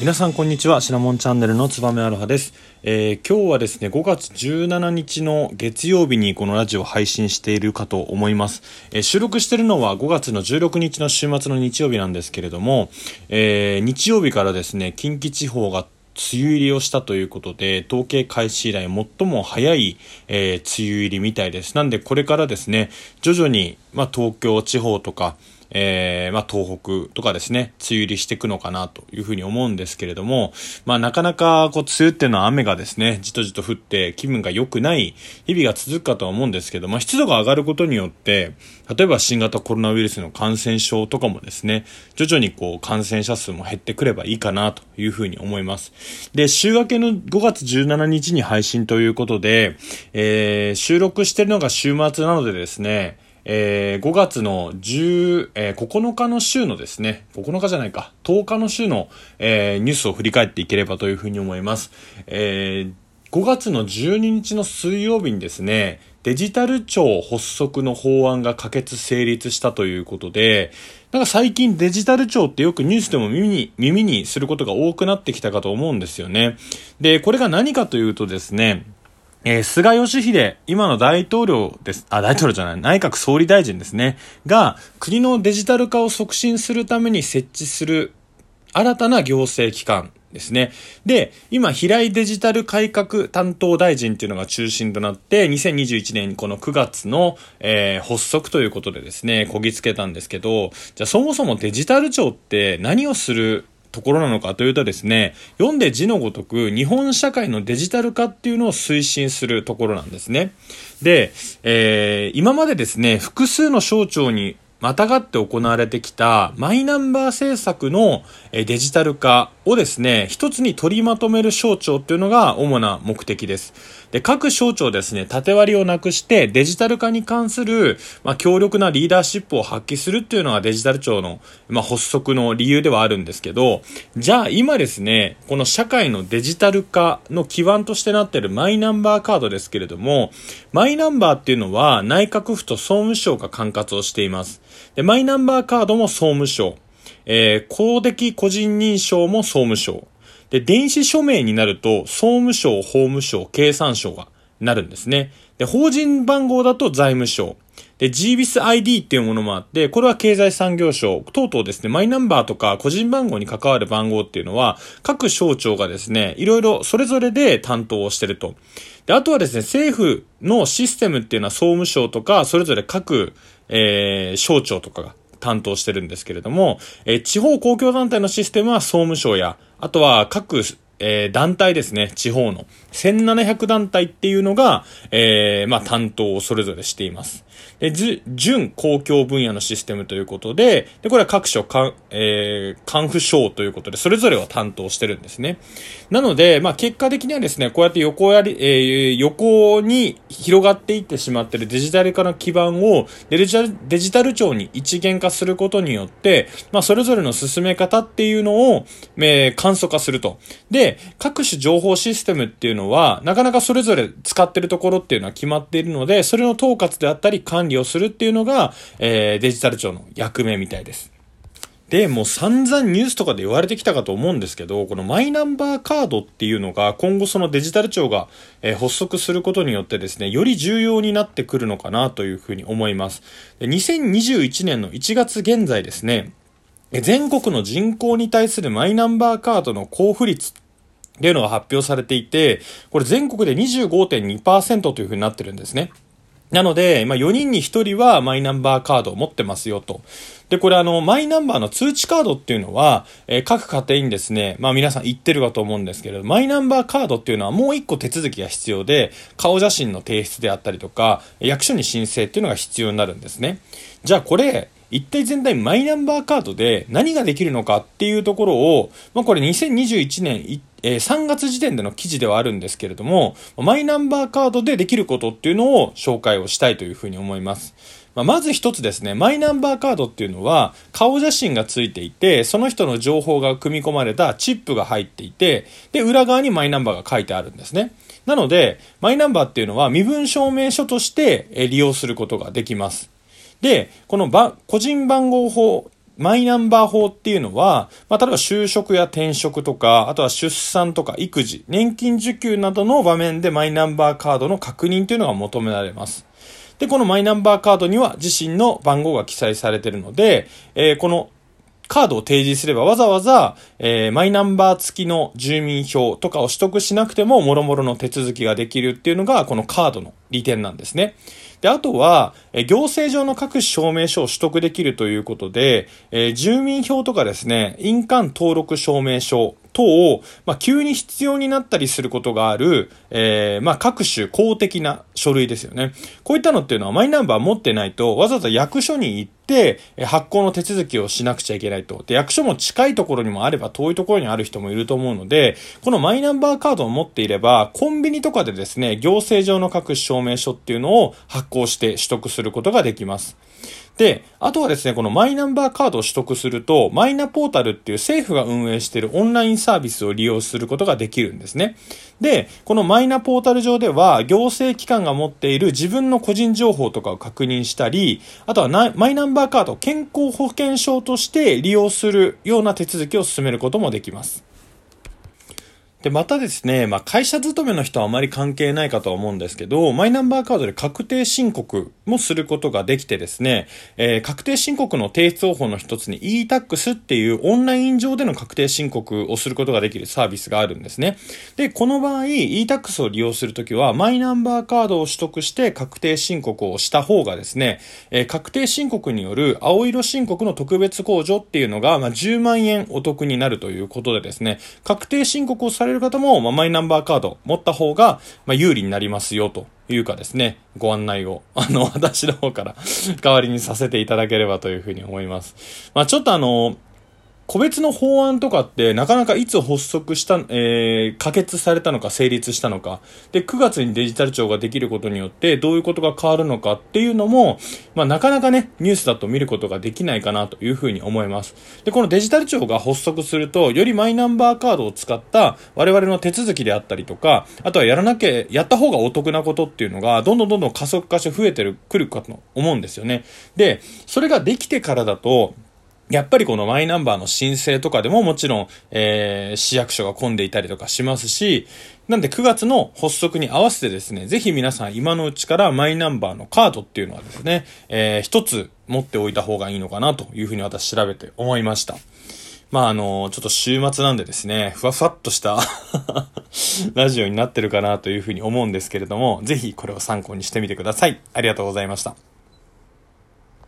皆さんこんにちは。シナモンチャンネルのつばめアロハです、えー、今日はですね5月17日の月曜日にこのラジオを配信しているかと思います、えー、収録しているのは5月の16日の週末の日曜日なんですけれども、えー、日曜日からですね近畿地方が梅雨入りをしたということで統計開始以来最も早い、え梅雨入りみたいです。なんでこれからですね徐々に、まあ、東京地方とかえー、まあ、東北とかですね、梅雨入りしていくのかなというふうに思うんですけれども、まあ、なかなか、こう、梅雨っていうのは雨がですね、じとじと降って気分が良くない日々が続くかとは思うんですけど、ま、湿度が上がることによって、例えば新型コロナウイルスの感染症とかもですね、徐々にこう、感染者数も減ってくればいいかなというふうに思います。で、週明けの5月17日に配信ということで、えー、収録してるのが週末なのでですね、えー、5月の10、えー、9日の週のですね、9日じゃないか、10日の週の、えー、ニュースを振り返っていければというふうに思います。えー、5月の12日の水曜日にですね、デジタル庁発足の法案が可決成立したということで、なんか最近デジタル庁ってよくニュースでも耳に、耳にすることが多くなってきたかと思うんですよね。で、これが何かというとですね、えー、菅義偉、今の大統領です。あ、大統領じゃない、内閣総理大臣ですね。が、国のデジタル化を促進するために設置する新たな行政機関ですね。で、今、平井デジタル改革担当大臣っていうのが中心となって、2021年この9月の、えー、発足ということでですね、こぎつけたんですけど、じゃあそもそもデジタル庁って何をするところなのかというとですね、読んで字のごとく日本社会のデジタル化っていうのを推進するところなんですね。で、えー、今までですね、複数の省庁にまたがって行われてきたマイナンバー政策のデジタル化をですね、一つに取りまとめる省庁っていうのが主な目的です。で、各省庁ですね、縦割りをなくしてデジタル化に関する、まあ、強力なリーダーシップを発揮するっていうのがデジタル庁の、まあ、発足の理由ではあるんですけど、じゃあ今ですね、この社会のデジタル化の基盤としてなってるマイナンバーカードですけれども、マイナンバーっていうのは内閣府と総務省が管轄をしています。で、マイナンバーカードも総務省。えー、公的個人認証も総務省。で、電子署名になると、総務省、法務省、経産省がなるんですね。で、法人番号だと財務省。で、GBIS-ID っていうものもあって、これは経済産業省等々ですね、マイナンバーとか個人番号に関わる番号っていうのは、各省庁がですね、いろいろそれぞれで担当をしてると。で、あとはですね、政府のシステムっていうのは総務省とか、それぞれ各、えー、省庁とかが担当してるんですけれども、えー、地方公共団体のシステムは総務省や、あとは各、えー、団体ですね、地方の。1700団体っていうのが、えー、まあ、担当をそれぞれしています。で、準公共分野のシステムということで、で、これは各所か、えー、管府省ということで、それぞれを担当してるんですね。なので、まあ、結果的にはですね、こうやって横やり、えー、横に広がっていってしまってるデジタル化の基盤をデジタル、デジタル庁に一元化することによって、まあ、それぞれの進め方っていうのを、えー、簡素化すると。で、各種情報システムっていうのは、なかなかそれぞれ使ってるところっていうのは決まっているので、それの統括であったり管理をするっていうのが、えー、デジタル庁の役目みたいです。で、もう散々ニュースとかで言われてきたかと思うんですけど、このマイナンバーカードっていうのが今後そのデジタル庁が、え、発足することによってですね、より重要になってくるのかなというふうに思います。で2021年の1月現在ですね、全国の人口に対するマイナンバーカードの交付率っていうのが発表されていて、これ全国で25.2%というふうになってるんですね。なので、まあ、4人に1人はマイナンバーカードを持ってますよと。で、これあの、マイナンバーの通知カードっていうのは、えー、各家庭にですね、まあ皆さん言ってるかと思うんですけれど、マイナンバーカードっていうのはもう1個手続きが必要で、顔写真の提出であったりとか、役所に申請っていうのが必要になるんですね。じゃあこれ、一体全体マイナンバーカードで何ができるのかっていうところを、まあこれ2021年えー、3月時点での記事ではあるんですけれども、マイナンバーカードでできることっていうのを紹介をしたいというふうに思います。まあ、まず一つですね、マイナンバーカードっていうのは、顔写真がついていて、その人の情報が組み込まれたチップが入っていて、で、裏側にマイナンバーが書いてあるんですね。なので、マイナンバーっていうのは身分証明書として利用することができます。で、このば個人番号法、マイナンバー法っていうのは、まあ、例えば就職や転職とか、あとは出産とか育児、年金受給などの場面でマイナンバーカードの確認というのが求められます。で、このマイナンバーカードには自身の番号が記載されているので、えー、このカードを提示すればわざわざ、えー、マイナンバー付きの住民票とかを取得しなくても、もろもろの手続きができるっていうのが、このカードの利点なんですね。で、あとは、え行政上の各種証明書を取得できるということで、え、住民票とかですね、印鑑登録証明書等を、まあ、急に必要になったりすることがある、えー、まあ、各種公的な書類ですよね。こういったのっていうのはマイナンバー持ってないと、わざわざ役所に行って、発行の手続きをしなくちゃいけないと。で、役所も近いところにもあれば遠いところにある人もいると思うので、このマイナンバーカードを持っていれば、コンビニとかでですね、行政上の各種証明書っていうのを発行して取得することができます。で、あとはですね、このマイナンバーカードを取得すると、マイナポータルっていう政府が運営しているオンラインサービスを利用することができるんですね。で、このマイナポータル上では、行政機関が持っている自分の個人情報とかを確認したり、あとはマイナンバーカード、健康保険証として利用するような手続きを進めることもできます。で、またですね、まあ、会社勤めの人はあまり関係ないかとは思うんですけど、マイナンバーカードで確定申告もすることができてですね、えー、確定申告の提出方法の一つに e-tax っていうオンライン上での確定申告をすることができるサービスがあるんですね。で、この場合、e-tax を利用するときは、マイナンバーカードを取得して確定申告をした方がですね、えー、確定申告による青色申告の特別控除っていうのが、まあ、10万円お得になるということでですね、確定申告をされれる方も、まあ、マイナンバーカード持った方が、まあ、有利になりますよというかですね、ご案内を、あの、私の方から代わりにさせていただければというふうに思います。まあ、ちょっとあの、個別の法案とかってなかなかいつ発足した、えー、可決されたのか成立したのか。で、9月にデジタル庁ができることによってどういうことが変わるのかっていうのも、まあなかなかね、ニュースだと見ることができないかなというふうに思います。で、このデジタル庁が発足すると、よりマイナンバーカードを使った我々の手続きであったりとか、あとはやらなきゃ、やった方がお得なことっていうのが、どんどんどんどん加速化して増えてる、くるかと思うんですよね。で、それができてからだと、やっぱりこのマイナンバーの申請とかでももちろん、えー、市役所が混んでいたりとかしますし、なんで9月の発足に合わせてですね、ぜひ皆さん今のうちからマイナンバーのカードっていうのはですね、えー、一つ持っておいた方がいいのかなというふうに私調べて思いました。まああの、ちょっと週末なんでですね、ふわふわっとした ラジオになってるかなというふうに思うんですけれども、ぜひこれを参考にしてみてください。ありがとうございました。